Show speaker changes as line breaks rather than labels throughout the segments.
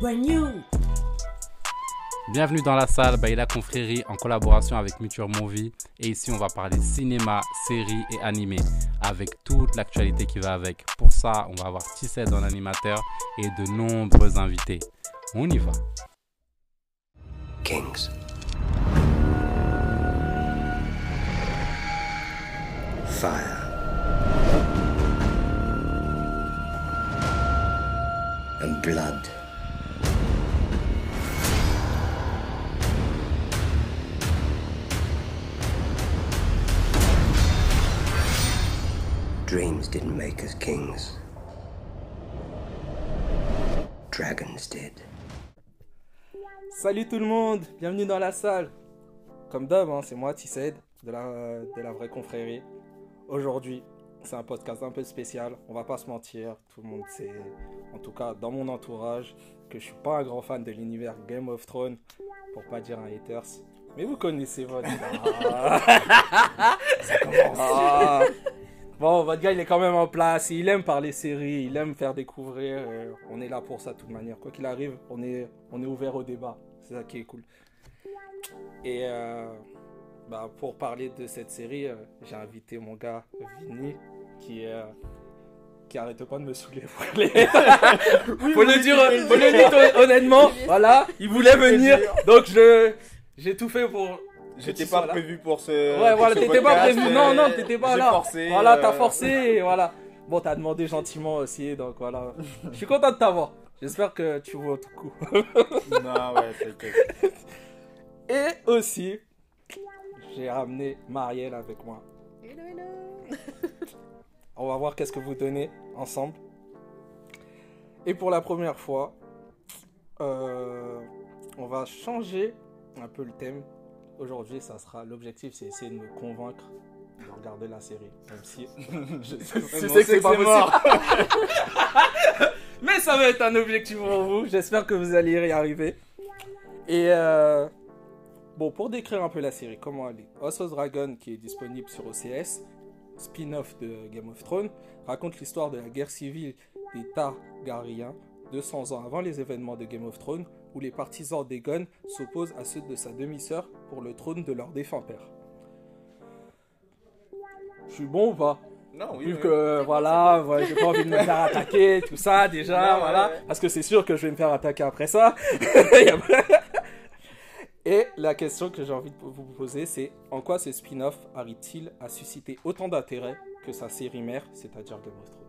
brand new.
Bienvenue dans la salle Baila Confrérie en collaboration avec Muture Movie. Et ici, on va parler cinéma, séries et animé avec toute l'actualité qui va avec. Pour ça, on va avoir Tissette en animateur et de nombreux invités. On y va.
Kings. Fire. And blood. Dreams didn't make us kings. Dragons did.
Salut tout le monde, bienvenue dans la salle. Comme d'hab, hein, c'est moi Tissed de la, de la vraie confrérie. Aujourd'hui, c'est un podcast un peu spécial, on va pas se mentir, tout le monde sait, en tout cas dans mon entourage, que je suis pas un grand fan de l'univers Game of Thrones, pour pas dire un haters. Mais vous connaissez votre gars. Ça commence. Ah. Bon, votre gars, il est quand même en place. Il aime parler séries, il aime faire découvrir. euh, on est là pour ça de toute manière. Quoi qu'il arrive, on est, on est ouvert au débat. C'est ça qui est cool. Et euh, bah, pour parler de cette série, euh, j'ai invité mon gars Vinny, qui euh, qui arrête pas de me saouler. Faut le, faut le dire, faut le dire honnêtement. Voilà, il voulait venir, donc je j'ai tout fait pour.
J'étais pas
là.
prévu pour ce.
Ouais,
pour
voilà, t'étais pas prévu. Non, non, t'étais pas là.
forcé,
voilà,
euh,
t'as forcé, et voilà. Bon, t'as demandé gentiment aussi, donc voilà. Je suis content de t'avoir. J'espère que tu vois tout coup.
Non, ouais, t'inquiète.
Et aussi, j'ai ramené Marielle avec moi.
Hello, hello.
On va voir qu'est-ce que vous donnez ensemble. Et pour la première fois, euh, on va changer un peu le thème. Aujourd'hui, ça sera l'objectif, c'est essayer de me convaincre de regarder la série, même si je, sais que c'est
que
pas
c'est
possible. Mais ça va être un objectif pour vous. J'espère que vous allez y arriver. Et euh, bon, pour décrire un peu la série, comment elle est House of Dragon, qui est disponible sur OCS, spin-off de Game of Thrones, raconte l'histoire de la guerre civile des Targaryens 200 ans avant les événements de Game of Thrones, où les partisans d'Aegon s'opposent à ceux de sa demi-sœur pour le trône de leur défunt père. Je suis bon ou pas?
Non, oui.
Vu
oui.
que voilà, ouais, j'ai pas envie de me faire attaquer, tout ça déjà,
Non,
voilà.
ouais, ouais.
Parce que c'est sûr que je vais me faire attaquer après ça. Et la question que j'ai envie de vous poser, c'est en quoi ce spin-off arrive-t-il à susciter autant d'intérêt que sa série mère, c'est-à-dire Game of Thrones?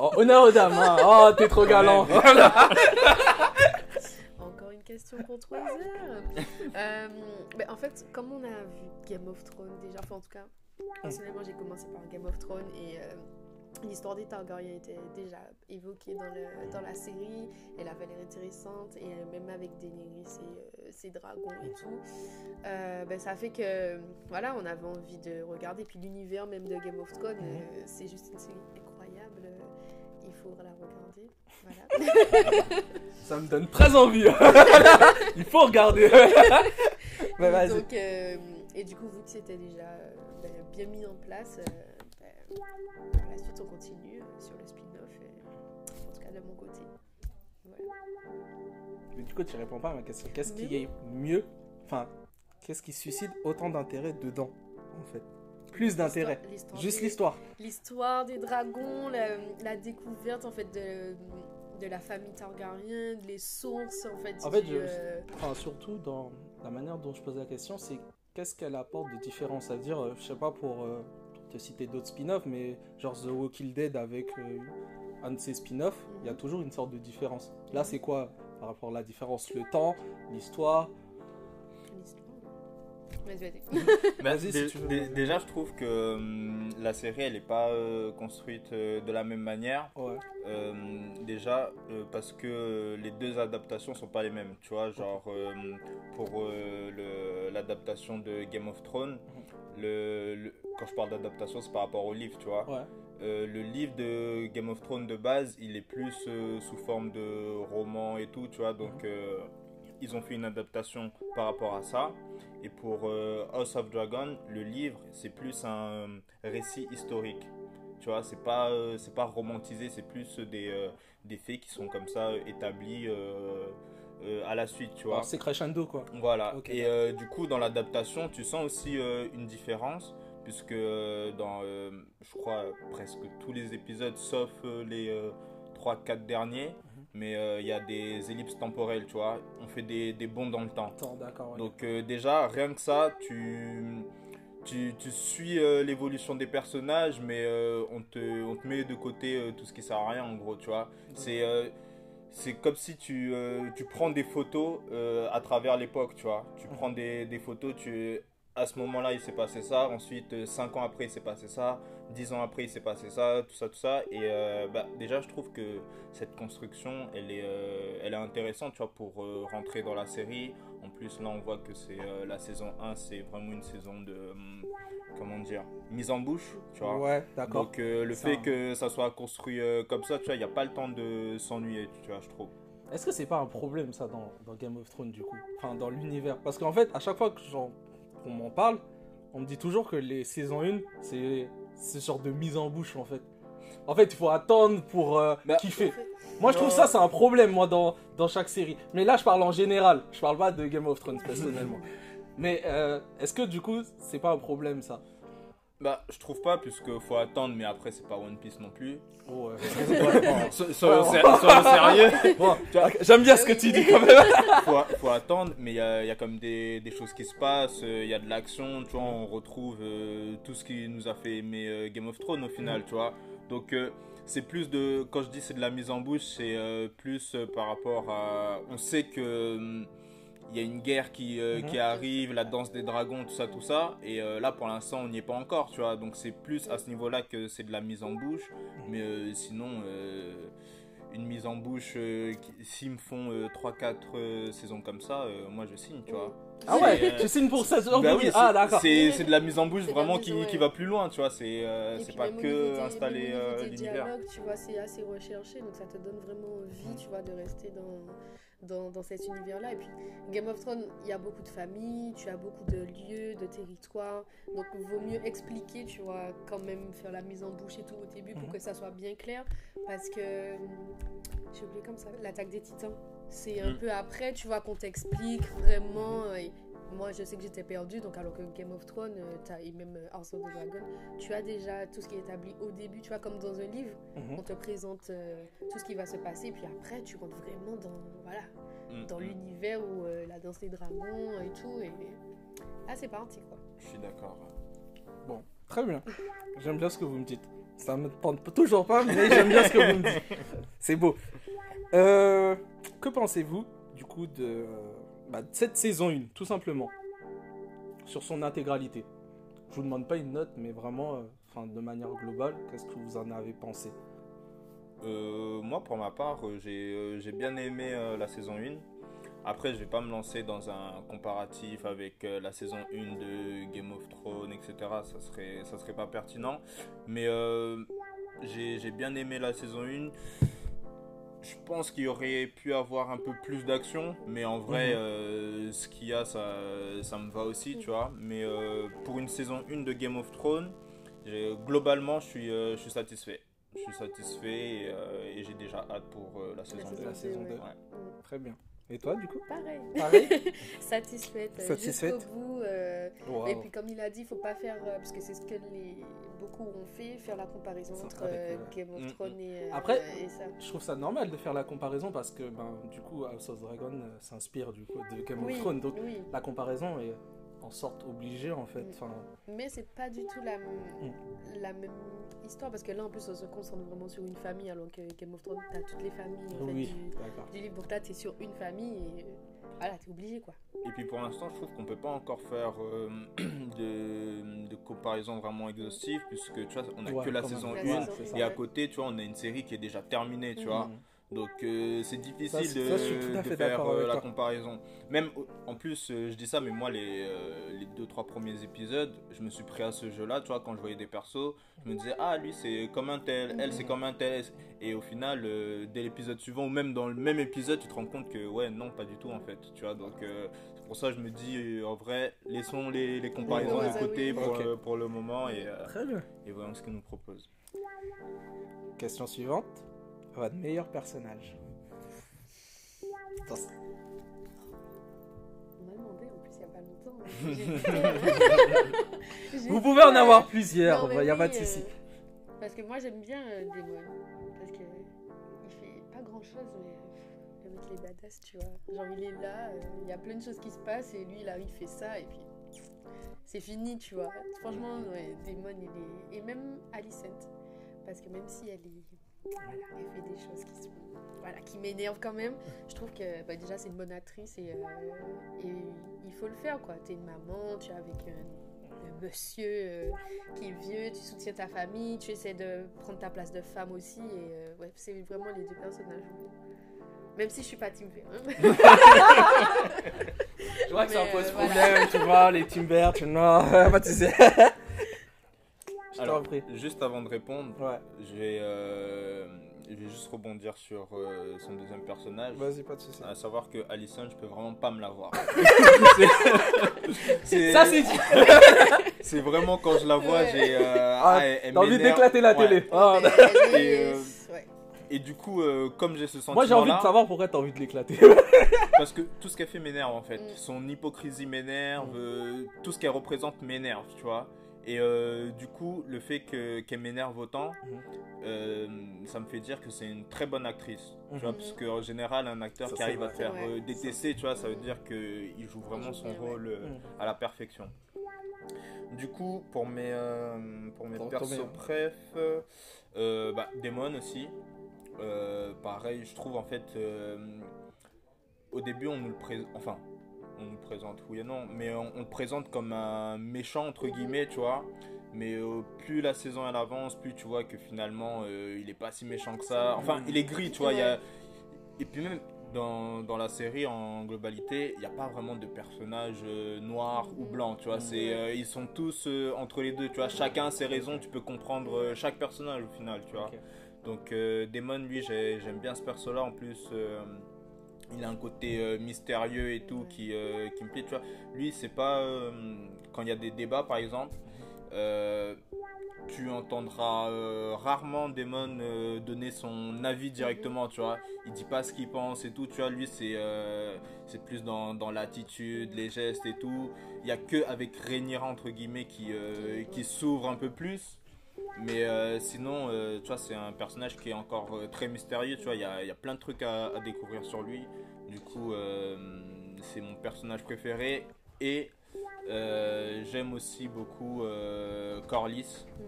Oh, honneur aux dames, hein. Oh, t'es trop galant. Voilà.
Encore une question pour 3 heures. Euh, en fait, comme on a vu Game of Thrones déjà, enfin en tout cas, personnellement j'ai commencé par Game of Thrones et euh, l'histoire des Targaryens était déjà évoquée dans, le, dans la série. Elle avait l'air intéressante et euh, même avec Daenerys et euh, ses dragons et tout. euh, ben, ça fait que voilà, on avait envie de regarder. Puis l'univers même de Game of Thrones, euh, c'est juste une série faudra la regarder. Voilà.
Ça me donne très envie. Il faut regarder. Vas-y.
donc, euh, et du coup, vu que c'était déjà euh, ben, bien mis en place, euh, par la suite on continue euh, sur le spin-off, en tout cas de mon côté. Voilà.
Mais du coup, tu réponds pas à ma question. Qu'est-ce qui est mieux? Enfin, qu'est-ce qui suscite autant d'intérêt dedans, en fait? Plus d'intérêt. Juste l'histoire.
L'histoire des dragons, la, la découverte en fait de, de la famille Targaryen, les sources en fait.
En fait, je-
euh,
Enfin, surtout dans la manière dont je pose la question, c'est qu'est-ce qu'elle apporte de différent? Ça veut dire, euh, je sais pas pour euh, te citer d'autres spin-offs, mais genre The Walking Dead avec euh, un de ses spin-offs, il y a
Mhm.
toujours une sorte de différence. Là, c'est quoi par rapport à la différence? Le temps, l'histoire.
Vas-y, vas-y.
Vas-y,
dé-
si tu veux.
dé- déjà, je trouve que hum, la série, elle n'est pas euh, construite euh, de la même manière.
Ouais.
Euh, déjà, euh, parce que les deux adaptations sont pas les mêmes. Tu vois, genre, euh, pour euh, le- l'adaptation de Game of Thrones, le, le- quand je parle d'adaptation, c'est par rapport au livre, tu vois.
Ouais.
Euh, le livre de Game of Thrones de base, il est plus euh, sous forme de roman et tout, tu vois. Donc, euh, ils ont fait une adaptation par rapport à ça. Et pour euh, House of Dragon, le livre, c'est plus un récit historique. tu vois. C'est pas, euh, c'est pas romantisé, c'est plus des, euh, des faits qui sont comme ça euh, établis euh, euh, à la suite, tu vois.
C'est crescendo quoi.
Voilà. Et euh, du coup, dans l'adaptation, tu sens aussi euh, une différence, puisque euh, dans, euh, je crois, presque tous les épisodes, sauf euh, les 3-4 derniers,
Mhm.
mais euh, il y a des ellipses temporelles, tu vois. On fait des, des bonds dans le temps.
Attends, d'accord. ouais.
Donc euh, déjà, rien que ça, tu, tu, tu suis euh, l'évolution des personnages, mais on, te, on te met de côté tout ce qui sert à rien, en gros, tu vois. C'est c'est comme si tu, tu prends des photos à travers l'époque, tu vois. Tu prends des, des photos, tu... À ce moment-là, il s'est passé ça. Ensuite, 5 ans après, il s'est passé ça. 10 ans après, il s'est passé ça, tout ça, tout ça. Et euh, bah, déjà, je trouve que cette construction, elle est, euh, elle est intéressante, tu vois, pour euh, rentrer dans la série. En plus, là, on voit que c'est euh, la saison 1, c'est vraiment une saison de, hum, comment dire, mise en bouche, tu vois.
Ouais, d'accord.
Donc, euh, le
Ça,
fait que ça soit construit euh, comme ça, tu vois, il n'y a pas le temps de s'ennuyer, tu vois, je trouve.
Est-ce que c'est pas un problème ça dans, dans Game of Thrones du coup? Enfin dans l'univers Parce qu'en fait à chaque fois que j'en- qu'on m'en parle, on me dit toujours que les saisons 1 c'est c'est genre de mise en bouche en fait. En fait il faut attendre pour euh,
Bah,
kiffer. Moi je trouve ça c'est un problème moi dans, dans chaque série. Mais là je parle en général, je parle pas de Game of Thrones personnellement. Mais euh, est-ce que du coup c'est pas un problème ça?
Bah, je trouve pas, puisque faut attendre, mais après, c'est pas One Piece non plus.
Oh, ouais.
So- Soyons sé- soyons sérieux.
Bon, J'aime bien ce que tu dis quand même.
faut, faut attendre, mais il y a, y a comme des, des choses qui se passent, euh, il y a de l'action, tu vois, on retrouve euh, tout ce qui nous a fait aimer euh, Game of Thrones au final, tu vois. Donc euh, c'est plus de, quand je dis c'est de la mise en bouche, c'est plus par rapport à, on sait que hum, il y a une guerre qui, euh,
Mhm.
qui arrive, la danse des dragons, tout ça, tout ça, et euh, là pour l'instant on n'y est pas encore, tu vois. Donc c'est plus à ce niveau-là que c'est de la mise en bouche, mais euh, sinon. euh, une mise en bouche, euh, qui- s'ils me font 3-4 saisons comme ça, euh, moi je signe, tu vois.
Ah ouais,
C'est, euh,
tu signes pour 16 heures
Bah oui,
Ah d'accord.
c'est c'est de la mise en bouche vraiment qui,
ouais.
qui va plus loin, tu vois. C'est euh, pas que installer euh,
des
l'univers.
tu vois, c'est assez recherché, donc ça te donne vraiment envie, tu vois, de rester dans, dans, dans cet univers-là. Et puis, Game of Thrones, il y a beaucoup de familles, tu as beaucoup de lieux, de territoires, donc il vaut mieux expliquer, tu vois, quand même faire la mise en bouche et tout au début pour
Mhm.
que ça soit bien clair, parce que, j'ai oublié comme ça, l'attaque des titans. C'est un
Mhm.
peu après, tu vois, qu'on t'explique vraiment. et moi, je sais que j'étais perdue, donc alors que Game of Thrones, euh, et même euh, House of the Dragon, tu as déjà tout ce qui est établi au début, tu vois, comme dans un livre,
Mhm.
on te présente euh, tout ce qui va se passer, puis après, tu rentres vraiment dans, voilà,
Mm,
dans
mm.
l'univers où euh, la danse des dragons et tout, et là, c'est parti, quoi.
Je suis d'accord.
Bon, très bien. J'aime bien ce que vous me dites. Ça me tente toujours pas, mais j'aime bien ce que vous me dites. C'est beau. Euh, que pensez-vous, du coup, de, euh, bah, cette saison 1, tout simplement Sur son intégralité. Je vous demande pas une note, mais vraiment, euh, de manière globale, qu'est-ce que vous en avez pensé?
Euh, moi, pour ma part, euh, j'ai bien aimé la saison 1. Après, je vais pas me lancer dans un comparatif avec la saison 1 de Game of Thrones, etc. Ça serait, ça serait pas pertinent. Mais j'ai j'ai bien aimé la saison 1. Je pense qu'il y aurait pu avoir un peu plus d'action, mais en vrai,
Mhm.
euh, ce qu'il y a, ça, ça me va aussi, tu vois. Mais euh, pour une saison 1 de Game of Thrones, j'ai- globalement, je suis, euh, je suis satisfait. Je suis satisfait et, euh, et j'ai déjà hâte pour euh, la saison 2.
La saison
deux,
deux.
ouais.
Ouais.
Mm.
Très bien. Et toi, du coup
Pareil.
Pareil
Satisfaite. euh,
Satisfaite.
Jusqu'au bout. euh,
Wow.
Et puis comme il a dit, il faut pas faire, euh, parce que c'est ce que les beaucoup ont fait, faire la comparaison entre euh,
euh,
Game of
mm,
Thrones et, euh,
Après-
et ça.
Je trouve ça normal de faire la comparaison parce que, ben, du coup, House of Dragon s'inspire du coup de Game
Oui,
of Thrones. Donc,
oui,
la comparaison est en sorte obligée, en fait.
Mm.
Enfin,
mais c'est pas du tout la,
Mm.
la même histoire parce que là en plus on se concentre vraiment sur une famille alors que Game of Thrones t'as toutes les familles en fait,
oui,
du,
d'accord.
du livre donc là t'es sur une famille et voilà t'es obligé quoi.
Et puis pour l'instant, je trouve qu'on peut pas encore faire euh, de, de comparaison vraiment exhaustive, puisque tu vois, on a
Ouais,
que la saison
La
1.
saison
c'est
une,
ça.
Et à côté, tu vois, on a une série qui est déjà terminée, tu
Mhm.
vois.
Mm.
Donc euh, c'est difficile
Ça,
de,
ça, je suis tout à
de
fait
faire euh, la comparaison. Même en plus, euh, je dis ça, mais moi les, euh, les deux trois premiers épisodes, je me suis pris à ce jeu-là. Tu vois, quand je voyais des persos, je me disais ah lui c'est comme un tel, elle c'est comme un tel. Et au final, euh, dès l'épisode suivant ou même dans le même épisode, tu te rends compte que ouais non pas du tout en fait. Tu vois donc euh, c'est pour ça que je me dis euh, en vrai laissons les, les comparaisons de côté
oui.
pour,
Ok.
euh, pour le moment et, euh,
Très bien.
et voyons ce qu'ils nous proposent.
Question suivante. Votre meilleur personnage Attends,
On m'a demandé en plus il y a pas longtemps. hein. J'ai-
Vous pouvez en avoir plusieurs,
Non,
il
mais
n'y a pas de
oui, euh,
souci.
Parce que moi j'aime bien euh, Demon. Parce que il fait pas grand chose, mais euh, le mec il est badass, tu vois. Genre il est là, euh, il y a plein de choses qui se passent et lui il arrive, il fait ça et puis c'est fini, tu vois. Franchement, ouais, Demon il est. Et même Alicent. Parce que même si elle est. Voilà, elle fait des choses qui sont. Voilà, qui m'énervent quand même. Je trouve que bah, déjà c'est une bonne actrice et, euh, et il faut le faire quoi. T'es une maman, tu es avec un, un monsieur euh, qui est vieux, tu soutiens ta famille, tu essaies de prendre ta place de femme aussi. Et euh, ouais, c'est vraiment les deux personnages. Même si je suis pas team V. hein.
Je vois que ça
Mais,
pose
euh, voilà.
problème, tu vois, les Timber, tu vois, pas de souci.
Juste avant de répondre,
Ouais,
je vais, euh, vais juste rebondir sur euh, son deuxième personnage.
vas-y, pas de souci.
À savoir que Alison, je peux vraiment pas me la voir.
Ça, c'est
c'est vraiment quand je la vois,
Ouais.
j'ai. euh,
Ah, T'as envie d'éclater la
Ouais.
télé. Ah,
Et, euh, du coup, euh, comme j'ai ce sentiment.
Moi, j'ai envie de savoir pourquoi t'as envie de l'éclater.
Parce que tout ce qu'elle fait m'énerve en fait.
Mm.
Son hypocrisie m'énerve, euh, tout ce qu'elle représente m'énerve, tu vois. Et euh, du coup, le fait que- qu'elle m'énerve autant,
Mhm.
euh, ça me fait dire que c'est une très bonne actrice. Tu vois,
Mhm.
parce qu'en général, un acteur
Ça,
qui arrive à faire euh, détester, tu vois, ça veut dire qu'il joue vraiment son rôle euh,
Mhm.
à la perfection. Du coup, pour mes, euh, pour mes persos
meilleur.
préf, euh, bah, Damon aussi. Euh, pareil, je trouve en fait, euh, au début, on nous le présente, enfin, on nous présente, oui et non, mais on, on le présente comme un méchant, entre guillemets, tu vois. Mais euh, plus la saison elle avance, plus tu vois que finalement, euh, il est pas si méchant que ça. Enfin, il est gris, tu vois. il Y a... Et puis même dans, dans la série, en globalité, il n'y a pas vraiment de personnages euh, noirs ou blancs, tu vois. C'est, euh, ils sont tous entre les deux, tu vois. Chacun a ses raisons, tu peux comprendre chaque personnage au final, tu vois. Donc Damon, lui, j'ai- j'aime bien ce perso-là. En plus, il a un côté euh, mystérieux et tout qui, euh, qui me plaît. Tu vois, lui, c'est pas euh, quand il y a des débats, par exemple. tu entendras rarement Damon donner son avis directement, tu vois. Il dit pas ce qu'il pense et tout, tu vois. Lui, c'est plus dans, l'attitude, les gestes et tout. Il y a que avec Rhaenyra, entre guillemets, qui s'ouvre un peu plus. Mais euh, sinon, euh, tu vois, c'est un personnage qui est encore euh, très mystérieux, tu vois. Il y a, y a plein de trucs à, à découvrir sur lui. Du coup, c'est mon personnage préféré. Et j'aime aussi beaucoup Corlys.
Mhm.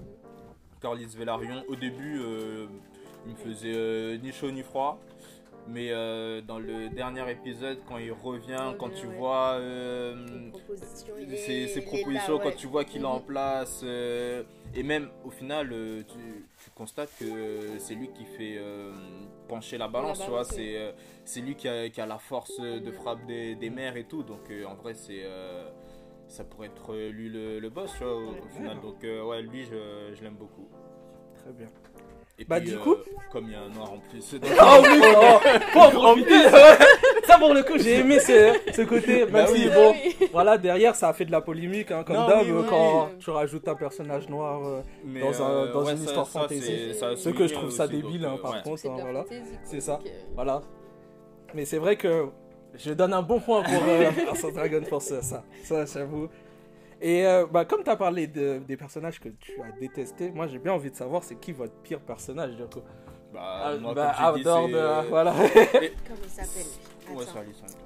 Corlys Velaryon. Au début, il me faisait ni chaud ni froid. Mais euh, dans le dernier épisode, quand il revient, quand tu
ouais.
vois euh,
Ses propositions, il est-
ses, ses
il est là,
propositions, quand
ouais.
tu vois qu'il est en
Mhm.
place, euh, et même au final, euh, tu, tu constates que c'est lui qui fait euh, pencher la balance, tu vois.
balance, oui.
C'est euh, c'est lui qui a, qui a la force euh, de
Mhm.
frappe des, des mers et tout. Donc euh, en vrai, c'est euh, ça pourrait être euh, lui le, le boss, tu vois, au,
Ouais.
au final. Donc euh, ouais, lui, je, je l'aime beaucoup.
Très bien.
Et
Bah,
puis,
du
euh,
coup-
comme il y a un noir en plus.
Ah oui, oh, faut en profiter. Ça, pour le coup, j'ai aimé ce, ce côté. Même
Bah
si,
oui.
bon,
Ah oui.
voilà, derrière, ça a fait de la polémique, hein, comme
Non,
d'hab,
oui, oui,
quand
oui.
tu rajoutes un personnage noir. euh, Dans un-
euh,
dans
ouais,
une
ça-
histoire
ça,
fantasy.
ça
Ce que je trouve ça débile,
donc,
hein, par
ouais.
contre.
C'est
hein, voilà. C'est ça.
euh,
Voilà. Mais c'est vrai que je donne un bon point pour euh, Dragon ça. Ça, ça j'avoue. Et euh, bah, comme tu as parlé de- des personnages que tu as détestés, moi j'ai bien envie de savoir c'est qui votre pire personnage du coup?
Bah,
Ah,
moi,
bah,
comme dit,
de-
euh,
voilà.
Comment il s'appelle?
Ouais,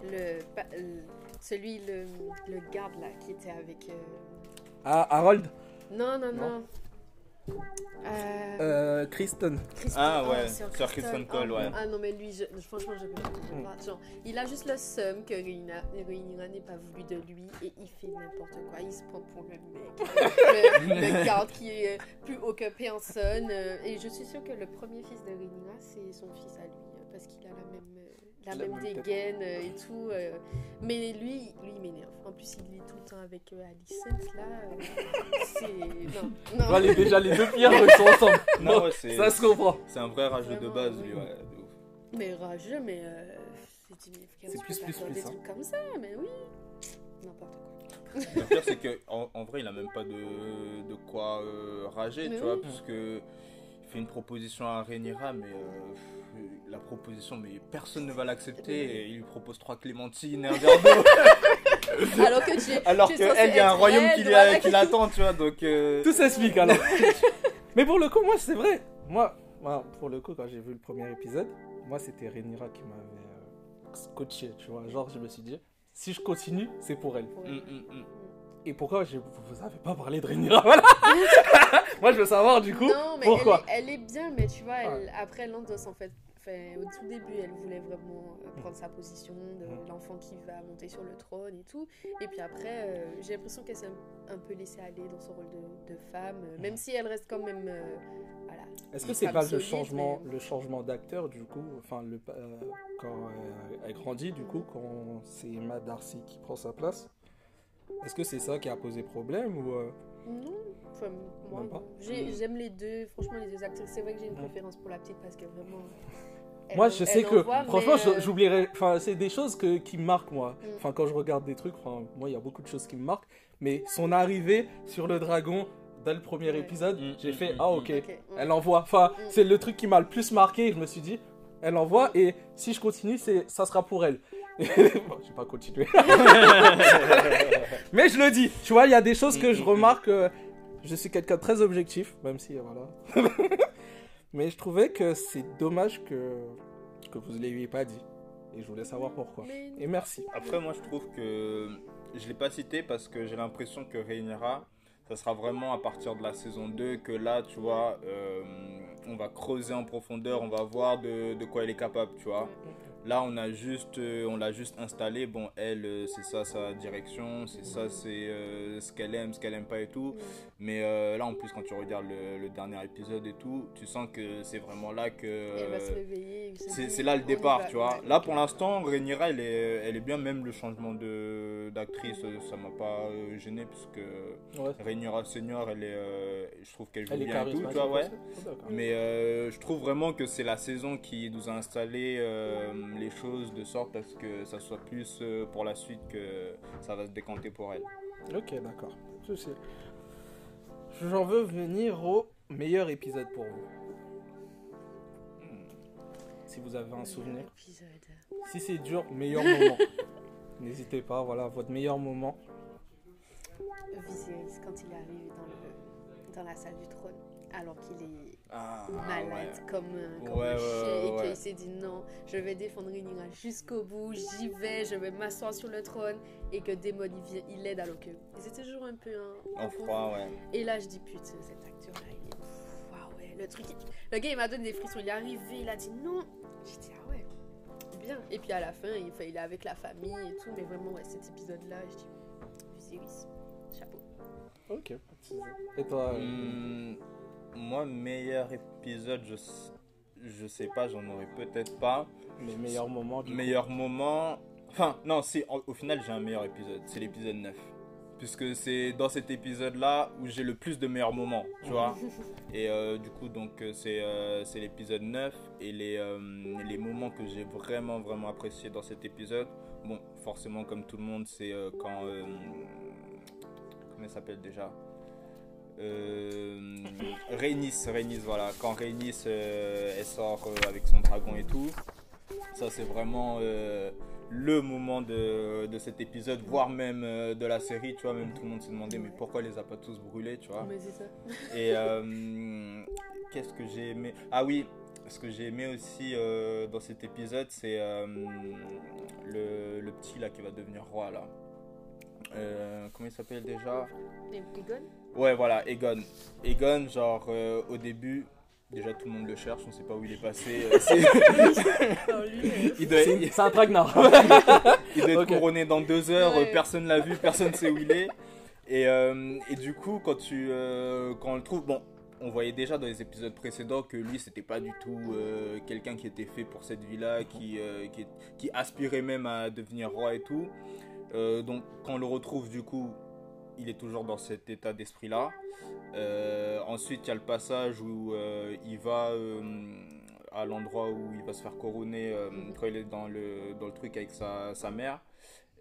le, pa- le- celui, le, le garde là, qui était avec. euh,
Ah, Harold,
Non, non,
Non.
non. Euh,
euh, Kristen.
Kristen-
Ah,
oh,
ouais,
Sir
Sir Kristen Cole,
oh,
ouais.
Ah non, mais lui, je- franchement, je peux pas.
Mm.
Genre, il a juste le seum que Rhaenyra n'ait pas voulu de lui et il fait n'importe quoi. Il se prend pour le mec. le, le garde qui est plus haut que personne. Et je suis sûre que le premier fils de Rhaenyra, c'est son fils à lui. parce qu'il a la même, euh, la même dégaine euh, et tout. euh, mais lui, lui il m'énerve. En plus, il est tout le temps avec euh, Alicent là. c'est. Non, non.
Déjà, les deux pires, ils sont ensemble.
Non, ouais,
ça se comprend.
c'est un vrai rageux de base, lui, ouais, de ouf.
Mais rageux, mais. Euh, c'est
plus, plus, plus,
Des
hein.
trucs comme ça, mais oui. N'importe quoi.
Le pire, c'est qu'en en vrai, il a même pas de, de quoi euh, rager,
Mais
tu
oui.
vois, puisque il fait une proposition à Rhaenyra, mais euh, la proposition, mais personne ne va l'accepter, et il lui propose trois clémentines et un verre d'eau,
Alors que tu es.
alors
tu
qu'elle, il y a un royaume qui, l'attend, tu vois, donc... euh,
Tout s'explique alors. Mais pour le coup, moi, c'est vrai. Moi, moi, pour le coup, quand j'ai vu le premier épisode, moi, c'était Rhaenyra qui m'avait euh, scotché, tu vois. Genre, je me suis dit, si je continue, c'est pour elle.
elle.
hum, hum.
Et pourquoi je, vous avez pas parlé de Rhaenyra Voilà. moi, je veux savoir du coup
Non, mais
pourquoi.
elle, est, elle est bien, mais tu vois, elle,
Ouais.
après elle endosse en fait. Enfin, au tout début, elle voulait vraiment euh, prendre sa position de
Mhm.
l'enfant qui va monter sur le trône et tout. Et puis après, euh, j'ai l'impression qu'elle s'est un, un peu laissée aller dans son rôle de, de femme, euh, même si elle reste quand même. euh, voilà.
Est-ce que c'est pas le changement,
mais-
le changement d'acteur du coup, enfin le, quand elle grandit du coup, quand c'est Emma Darcy qui prend sa place, est-ce que c'est ça qui a posé problème ou
Non, enfin, moi,
Mhm.
j'aime les deux. Franchement, les deux actrices. C'est vrai que j'ai une
Mhm.
préférence pour la petite parce que vraiment. elle
Moi, je sais que,
voit,
franchement,
euh,
j'oublierai. Enfin, c'est des choses que, qui me marquent, moi.
Mm.
Enfin, quand je regarde des trucs, enfin, moi, il y a beaucoup de choses qui me marquent. Mais son arrivée sur le dragon, dès le premier
Ouais.
épisode,
Mm,
j'ai fait
mm,
Ah, ok. Elle envoie. Enfin,
Mm.
c'est le truc qui m'a le plus marqué. Je me suis dit Elle envoie, et si je continue, c'est, ça sera pour elle. Bon, je vais pas continuer. Mais je le dis. Tu vois, il y a des choses que je
Mm, mm,
remarque. euh, je suis quelqu'un de très objectif, même si, euh, voilà. Mais je trouvais que c'est dommage que, que vous ne l'ayez pas dit. Et je voulais savoir pourquoi. Et merci.
Après, moi, je trouve que je l'ai pas cité parce que j'ai l'impression que Rhaenyra, ça sera vraiment à partir de la saison 2 que là, tu vois, euh, on va creuser en profondeur, on va voir de, de quoi elle est capable, tu vois. Là, on a juste, euh, on l'a juste installée. Bon, elle, euh, c'est ça sa direction, c'est ça, c'est euh, ce qu'elle aime, ce qu'elle aime pas et tout. Mais euh, là, en plus, quand tu regardes le, le dernier épisode et tout, tu sens que c'est vraiment là que.
Et elle va se
euh, c'est là le départ,
va.
tu vois. Là, pour l'instant, Rhaenyra, elle est, elle est bien. Même le changement de d'actrice, ça m'a pas gêné puisque
Ouais.
Rhaenyra senior, elle est, euh, je trouve qu'elle joue
Elle
bien et tout, tu vois, ouais.
d'accord.
Mais euh, je trouve vraiment que c'est la saison qui nous a installé euh, les choses de sorte à ce que ça soit plus euh, pour la suite que ça va se décanter pour elle.
Ok, d'accord. Je sais. J'en veux venir au meilleur épisode pour vous. Si vous avez un souvenir.
Épisode.
Si c'est dur, meilleur moment. N'hésitez pas, voilà, votre meilleur moment.
Viserys, quand il dans, le, dans la salle du trône, alors qu'il est
Ah,
malade comme un, comme
Ouais,
un chien
ouais,
et s'est dit non, je vais défendre Rhaenyra jusqu'au bout, j'y vais, je vais m'asseoir sur le trône et que Daemon il vient, il l'aide alors que c'était toujours un peu un,
En froid, ouais.
Et là je dis putain cet acteur là il est waouh ouais le truc il- le gars il m'a donné des frissons il est arrivé il a dit non. J'ai dit ah ouais bien. Et puis à la fin il, est avec la famille et tout mais vraiment ouais cet épisode là je dis Viserys chapeau.
Ok. Et toi euh,
Hum, moi, meilleur épisode, je, sais pas, j'en aurais peut-être pas.
les meilleurs moments du
Meilleur moment. Enfin, non, si, au, au final, j'ai un meilleur épisode. C'est l'épisode 9. Puisque c'est dans cet épisode-là où j'ai le plus de meilleurs moments, tu vois. Et euh, du coup, donc, euh, c'est euh, c'est l'épisode 9. Et les, euh, les moments que j'ai vraiment, vraiment appréciés dans cet épisode, bon, forcément, comme tout le monde, c'est quand. euh, comment elle s'appelle déjà? Euh, Rhaenys, Rhaenys, voilà. Quand Rhaenys, euh, elle sort euh, avec son dragon et tout. Ça, c'est vraiment euh, le moment de, de cet épisode, voire même de la série, tu vois. Même tout le monde s'est demandé, mais pourquoi elle les a pas tous brûlés, tu vois.
mais c'est ça
Et qu'est-ce que j'ai aimé? Ah oui, ce que j'ai aimé aussi dans cet épisode, c'est le, le petit là qui va devenir roi là. Euh, comment il s'appelle déjà
Egon
Ouais, voilà, Egon. Egon, genre euh, au début, déjà tout le monde le cherche, on sait pas où il est passé. euh, c'est- il doit,
C'est
il-
c'est un traquenard.
il doit être couronné dans deux heures,
Ouais.
personne l'a vu, personne sait où il est. Et, euh, et du coup, quand, tu, euh, quand on le trouve, bon, on voyait déjà dans les épisodes précédents que lui, c'était pas du tout euh, quelqu'un qui était fait pour cette vie-là, qui, euh, qui, qui aspirait même à devenir roi et tout. Euh, donc, quand on le retrouve, du coup, il est toujours dans cet état d'esprit-là. Euh, ensuite, il y a le passage où euh, il va à l'endroit où il va se faire couronner quand il est dans le, dans truc avec sa mère.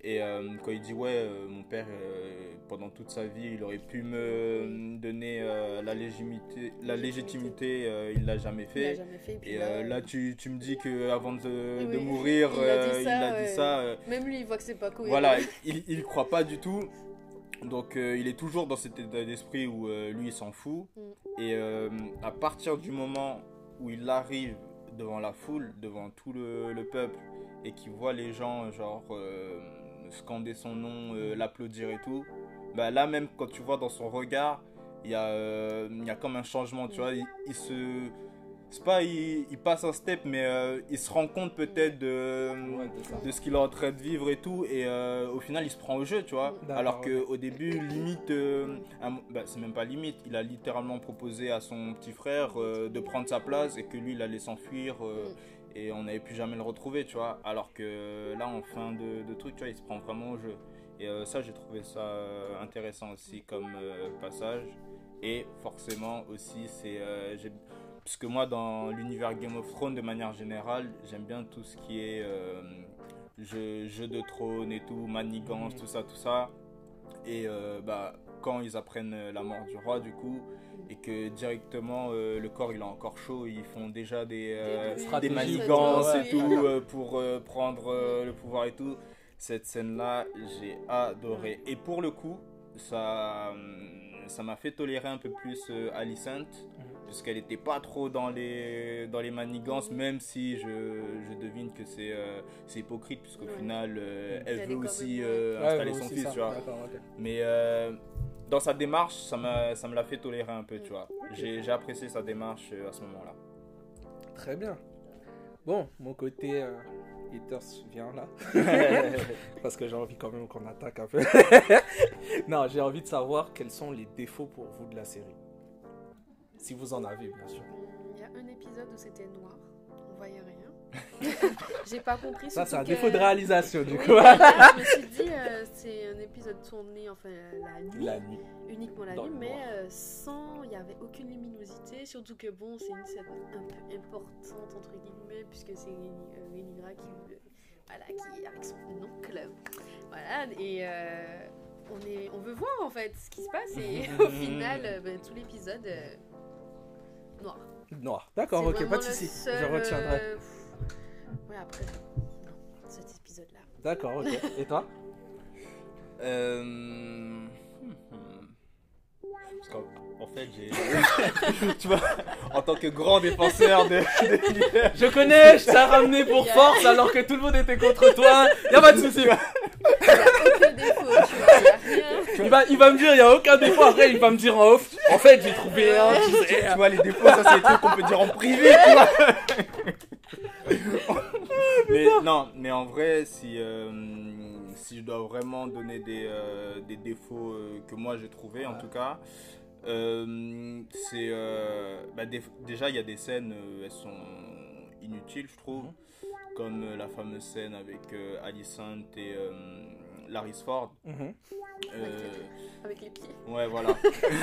Et euh, quand il dit ouais, euh, mon père, euh, pendant toute sa vie, il aurait pu me donner la légitimité, la légitimité il l'a jamais
Il l'a
fait.
jamais fait.
Et
là,
là, tu, tu me dis que avant de, mourir,
il a dit ça,
a dit
ouais.
ça.
Même lui, il voit que c'est pas cohérent.
voilà, il, il croit pas du tout. Donc il est toujours dans cet état d'esprit où lui il s'en fout.
Mm.
Et à partir du moment où il arrive devant la foule, devant tout le, le peuple, et qu'il voit les gens genre scander son nom, euh, l'applaudir et tout, bah là même quand tu vois dans son regard, il y, a, euh, y a comme un changement, tu
Mm.
vois, il, il se... C'est pas il, il passe un step, mais euh, il se rend compte peut-être de,
Ouais, de
ce qu'il est en train de vivre et tout. Et euh, au final il se prend au jeu tu vois. Alors
ok.
que au début limite euh, un- bah, c'est même pas limite. Il a littéralement proposé à son petit frère euh, de prendre sa place et que lui il allait s'enfuir euh, et on n'avait plus jamais le retrouver tu vois. Alors que là en fin de, truc tu vois il se prend vraiment au jeu. Et euh, ça j'ai trouvé ça euh, intéressant aussi comme euh, passage. Et forcément aussi c'est j'ai puisque moi dans l'univers Game of Thrones de manière générale j'aime bien tout ce qui est jeu, jeu de trône et tout manigance tout ça tout ça. Et bah quand ils apprennent euh, la mort du roi du coup et que directement euh, le corps il est encore chaud ils font déjà des, euh,
Des
manigances et tout euh, pour prendre le pouvoir et tout. Cette scène là j'ai adoré. Et pour le coup ça hum, ça m'a fait tolérer un peu plus euh, Alicent puisqu'elle n'était pas trop dans les dans les manigances même si je, je devine que c'est euh, c'est hypocrite puisqu'au
Ouais.
final euh, elle veut aussi euh,
Ouais,
installer son
aussi,
fils
ça.
tu vois mais euh, dans sa démarche ça me l'a fait tolérer un peu tu vois j'ai j'ai apprécié sa démarche à ce moment là
Très bien. Bon, mon côté euh, haters vient là. Parce que j'ai envie quand même qu'on attaque un peu. non, j'ai envie de savoir quels sont les défauts pour vous de la série. Si vous en avez, bien sûr.
Il y a un épisode où c'était noir. On voyait rien. J'ai pas compris.
Ça, c'est un défaut
que-
de réalisation, du
Oui,
coup.
je me suis dit, euh, c'est un épisode tourné enfin la nuit,
La nuit.
uniquement la
Dans
nuit, mais euh, sans, il n'y avait aucune luminosité. Surtout que bon, c'est une scène un peu importante entre guillemets puisque c'est euh, qui, euh, voilà, qui avec son oncle, voilà, et on est, on veut voir en fait ce qui se passe et au final, ben, tout l'épisode noir.
Noir. D'accord, ok, pas de soucis.
seul,
Je retiendrai.
euh, pff, Ouais, après, non, cet épisode-là.
D'accord, ok. Et toi?
Euh, Parce qu'en en fait, j'ai. tu vois, en tant que grand défenseur de, de l'univers,
Je connais, je t'ai ramené pour force alors que tout le monde était contre toi. Y a pas de soucis.
Aucun défaut, tu vois, il rien.
Va, il va me dire, y a aucun défaut. Après, il va me dire en off. En fait, j'ai trouvé un. Tu sais.
tu vois, les défauts, ça, c'est des trucs qu'on peut dire en privé, tu vois. mais non, mais en vrai, si, euh, si je dois vraiment donner des, euh, des défauts euh, que moi j'ai trouvé en tout cas, euh, c'est. euh, bah, déjà, il y a des scènes, euh, elles sont inutiles, je trouve. Comme euh, la fameuse scène avec euh, Alicent et euh, Laris Ford.
Mhm.
Euh,
Avec les pieds.
Ouais, voilà.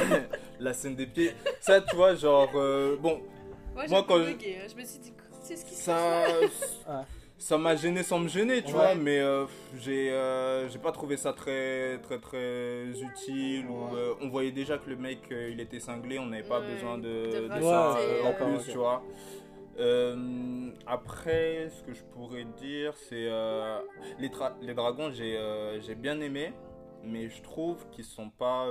la scène des pieds. Ça, tu vois, genre. euh, bon,
Moi, j'ai
Moi, quand je-
je... je me suis dit, c'est ce qui se
ça. Ça m'a gêné sans me gêner, tu
Ouais.
vois, mais euh, j'ai euh, j'ai pas trouvé ça très très très utile. Ou,
Ouais.
euh, on voyait déjà que le mec euh, il était cinglé, on n'avait pas
Ouais,
besoin de,
de
de
rajouter,
ça en plus, tu vois. Euh, après, ce que je pourrais dire, c'est euh, les, tra- les dragons, j'ai euh, j'ai bien aimé, mais je trouve qu'ils sont pas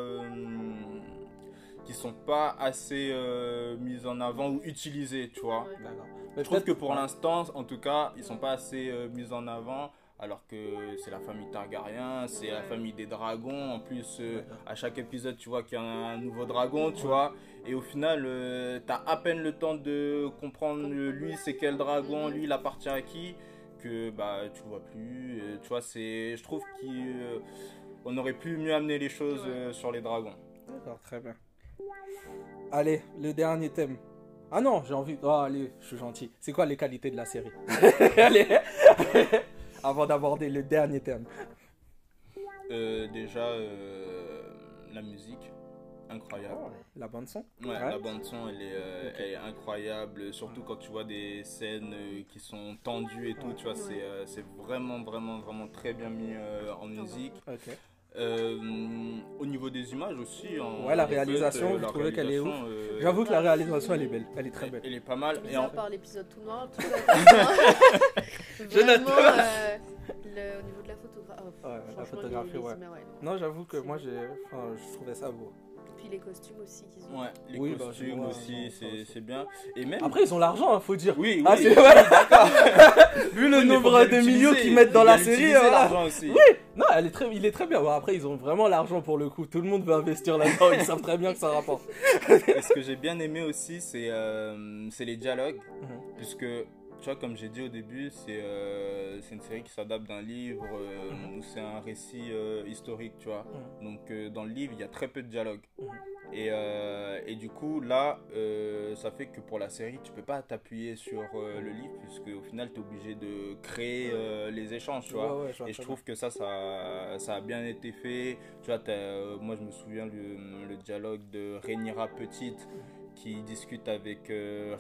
qu'ils sont pas assez euh, mis en avant ou utilisés, tu vois.
D'accord.
Je trouve que pour l'instant, en tout cas, ils sont pas assez euh, mis en avant. Alors que c'est la famille Targaryen, c'est la famille des dragons. En plus, euh, à chaque épisode, tu vois qu'il y a un nouveau dragon, tu vois. Et au final, euh, t'as à peine le temps de comprendre euh, lui, c'est quel dragon, lui, il appartient à qui, que bah tu le vois plus. Euh, tu vois, c'est, je trouve qu'on aurait pu mieux amener les choses euh, sur les dragons.
D'accord, très bien. Allez, le dernier thème. Ah non, j'ai envie. Oh, allez, je suis gentil. C'est quoi les qualités de la série? Allez, avant d'aborder le dernier thème.
Euh, déjà, euh, la musique, incroyable.
La bande son
Ouais,
Ouais.
la bande son, elle est, euh,
Ok.
elle est incroyable, surtout quand tu vois des scènes qui sont tendues et tout, tu vois, c'est vraiment, vraiment, vraiment très bien mis en musique.
Ok.
Euh, au niveau des images aussi. en-
Ouais, la
en fait,
réalisation, vous
la
trouvez qu'elle est
réalisation, euh,
J'avoue que la réalisation, elle est belle. Elle est très belle.
Elle est pas mal. Et
à
en-
part l'épisode tout noir, tout. Vraiment, euh, le- au niveau de la photographie.
Ouais, la photographie, ouais.
non.
Non, j'avoue que moi, j'ai, enfin, je trouvais ça beau.
Puis les costumes aussi qu'ils ont.
Ouais, les
Oui, bah,
costumes aussi, c'est bien. Et même.
Après, ils ont l'argent, hein, faut dire.
oui, oui,
Ah,
d'accord.
Vu le
Oui,
nombre de millions qu'ils mettent dans la série, voilà.
aussi.
Oui, non, elle est très, il est très bien. Bon, après, ils ont vraiment l'argent pour le coup. Tout le monde veut investir là-dedans. Ils savent très bien que ça rapporte.
Et ce que j'ai bien aimé aussi, c'est euh, c'est les dialogues.
Mhm.
Puisque, tu vois, comme j'ai dit au début, c'est euh, une série qui s'adapte d'un livre euh,
Mhm.
où c'est un récit euh, historique, tu vois. Donc, euh, dans le livre, il y a très peu de dialogue.
Mhm.
Et, et du coup, là, ça fait que pour la série, tu peux pas t'appuyer sur le livre, puisque au final, tu es obligé de créer les échanges, tu vois.
Ouais, ouais, je vois
Et je trouve que ça, ça, ça a bien été fait. Tu vois, moi je me souviens le, le dialogue de Rhaenyra Petite qui discute avec euh,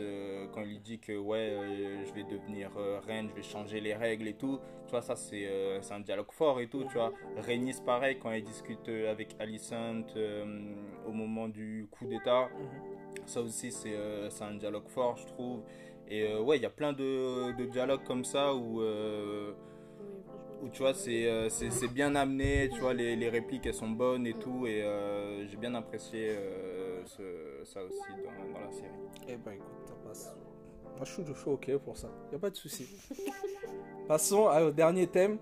euh, quand il dit que ouais, euh, je vais devenir euh, reine, je vais changer les règles et tout. Tu vois, ça c'est un dialogue fort et tout, tu vois. Rhaenys pareil quand elle discute avec Alicent au moment du coup d'état. Ça aussi c'est un dialogue fort, je trouve. Et ouais, il y a plein de, dialogues comme ça où. Où tu vois c'est euh, c'est c'est bien amené tu vois les, les répliques elles sont bonnes et tout et euh, j'ai bien apprécié euh, ce- ça aussi dans, dans la série
Eh ben, écoute, ça passe. Moi, je suis, je suis ok pour ça. Y a pas de souci. Passons à- au dernier thème.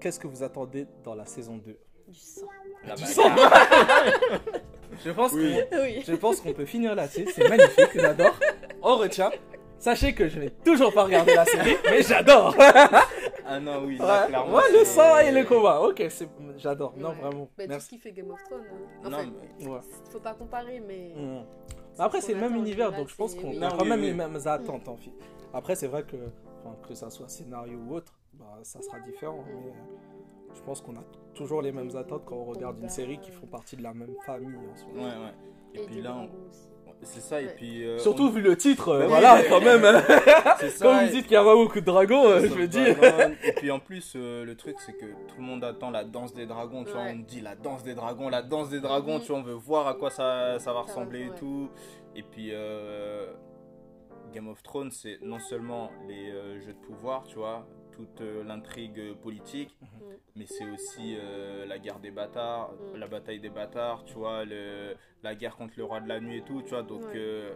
Qu'est-ce que vous attendez dans la saison 2
Du sang.
La
Du
bataille.
Je pense
Oui.
qu'on
Oui.
je pense qu'on peut finir là-dessus. C'est magnifique, j'adore. On retient. Sachez que je n'ai toujours pas regardé la série, mais j'adore.
ah non oui là, clairement
ouais, le sang et le combat. Ok, c'est, j'adore. Non, vraiment.
Bah, tout ce qui fait Game of Thrones. hein.
non,
Enfin,
mais-
Ouais.
faut pas comparer, mais.
Mm. Après, c'est le même univers, donc je pense qu'on
oui.
a
Non,
quand
oui,
même
oui.
les mêmes attentes en. Après, c'est vrai que enfin, que ça soit scénario ou autre, bah, ça sera différent.
Mm.
Mais euh, je pense qu'on a toujours les mêmes attentes quand on regarde une série qui font partie de la même famille en soi.
ouais ouais et,
Et,
puis là on-. C'est ça et puis euh,
Surtout vu le titre, euh,
oui,
voilà, quand même. hein.
ça,
Quand vous me dites qu'il y a pas beaucoup de dragons, euh, je me dis.
Et puis en plus, euh, le truc, c'est que tout le monde attend la danse des dragons. Tu vois, on dit la danse des dragons, la danse des dragons.
Mhm.
Tu vois, on veut voir à quoi ça, ça va ressembler et tout. Et puis, euh, Game of Thrones, c'est non seulement les euh, jeux de pouvoir, tu vois, toute euh, l'intrigue politique,
Mhm.
mais c'est aussi euh, la guerre des bâtards,
Mhm.
la bataille des bâtards, tu vois, le, la guerre contre le roi de la nuit et tout, tu vois. Donc,
Ouais.
euh,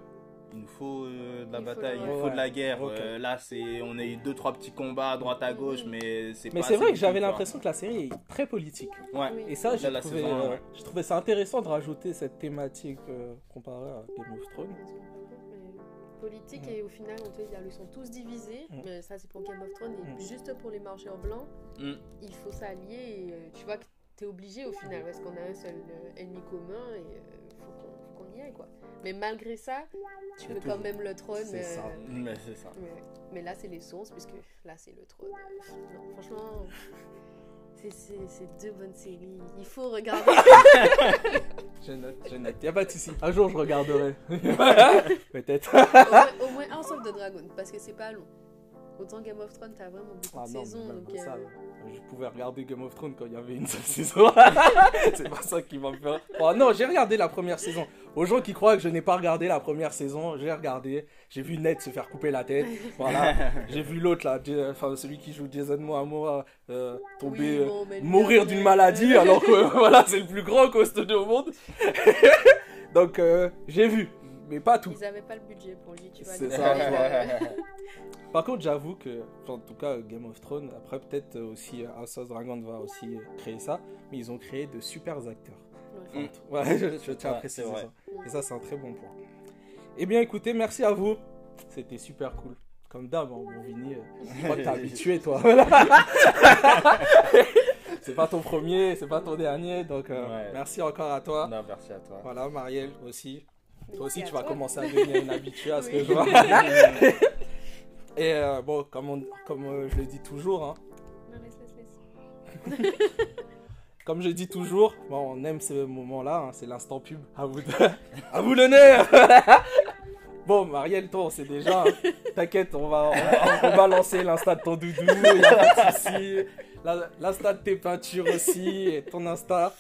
il nous faut euh, de la
Il faut
bataille,
la-
il nous faut
Ouais.
de la guerre. Euh, là, c'est, on a eu deux trois petits combats à droite à gauche,
Mhm.
mais c'est
Mais c'est vrai que j'avais l'impression que la série est très politique.
Ouais.
Oui.
Et ça, j'ai
la
trouvé,
saison un,
euh,
ouais.
j'ai trouvé ça intéressant de rajouter cette thématique euh, comparée à Game of Thrones.
Politique
Mm.
et au final on te dit ils sont tous divisés
Mm.
mais ça c'est pour Game of Thrones et
Mm.
juste pour les marcheurs blancs il faut s'allier et euh, tu vois que t'es obligé au final parce qu'on a un seul euh, ennemi commun et euh, faut qu'on y aille quoi mais malgré ça tu veux quand même le trône
C'est ça.
euh,
Mais c'est ça.
mais, mais là c'est les sources puisque là c'est le trône non franchement c'est deux bonnes séries il faut regarder
Je note, je note. Y a pas de souci. Un jour, je regarderai. Peut-être.
au, moins, au moins House of the Dragon parce que c'est pas long autant Game of Thrones t'as vraiment beaucoup
Ah
de
non,
saisons
même
donc
ça,
euh,
je pouvais regarder Game of Thrones quand il y avait une seule saison. c'est pas ça qui m'a fait. Oh, non, j'ai regardé la première saison. Aux gens qui croient que je n'ai pas regardé la première saison, j'ai regardé. J'ai vu Ned se faire couper la tête. Voilà. j'ai vu l'autre là, enfin celui qui joue Jason Momoa euh, tomber,
oui,
euh,
bon,
mourir d'une maladie alors que voilà, c'est le plus grand costaud au monde. Donc euh, j'ai vu, mais pas tout.
Ils avaient pas le budget pour lui, tu vois.
C'est ça, Par contre, j'avoue que, en tout cas, Game of Thrones, après peut-être aussi euh, House of Dragon va aussi créer ça, mais ils ont créé de super acteurs.
ouais.
Ouais, je, je tiens à préciser ça. Et ça, c'est un très bon point. Eh bien, écoutez, merci à vous. C'était super cool. Comme d'hab, hein, mon Vini, euh, je crois que t'es habitué, toi. C'est pas ton premier, c'est pas ton dernier, donc euh,
Ouais.
merci encore à toi.
Non, merci à toi.
Voilà, Marielle aussi. Toi aussi, tu vas
toi.
commencer à devenir une habituée à ce que je vois. Et euh, bon, comme, on- comme euh, je le dis toujours, hein,
Non, laisse, laisse, laisse.
comme je dis toujours, bon, on aime ce moment-là, hein, c'est l'instant pub. À vous, de- à vous l'honneur Bon, Marielle, toi, on sait déjà. hein. T'inquiète, on va, on, va- on va lancer l'insta de ton doudou, y a pas de souci. La- L'insta de tes peintures aussi, et ton insta.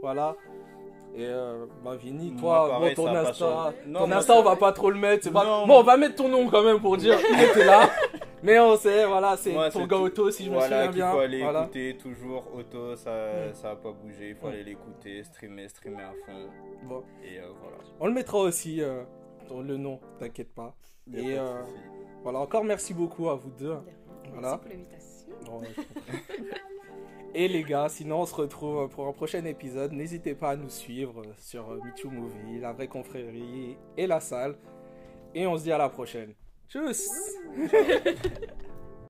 Voilà. Et euh, bah, Vini,
Moi,
toi,
pareil,
bon, ton
a
insta.
Non,
ton
moi,
insta,
ça-
on va pas trop le mettre. c'est Pas...
Non.
Bon, on va mettre ton nom quand même pour dire qu'il était là. Mais on sait, voilà, c'est ton gars auto, si je me souviens bien.
faut aller
Voilà.
écouter toujours auto, ça,
Mm.
ça va pas bouger, il faut
Mm.
aller l'écouter, streamer, streamer à fond.
Bon.
Et euh, voilà.
On le mettra aussi, euh, dans le nom, t'inquiète pas.
A
Et, euh. Voilà, encore merci beaucoup à vous deux. Voilà.
Merci pour l'invitation.
Et les gars, sinon on se retrouve pour un prochain épisode. N'hésitez pas à nous suivre sur euh, Michu Movie, la vraie confrérie et la salle. Et on se dit à la prochaine. Tchuss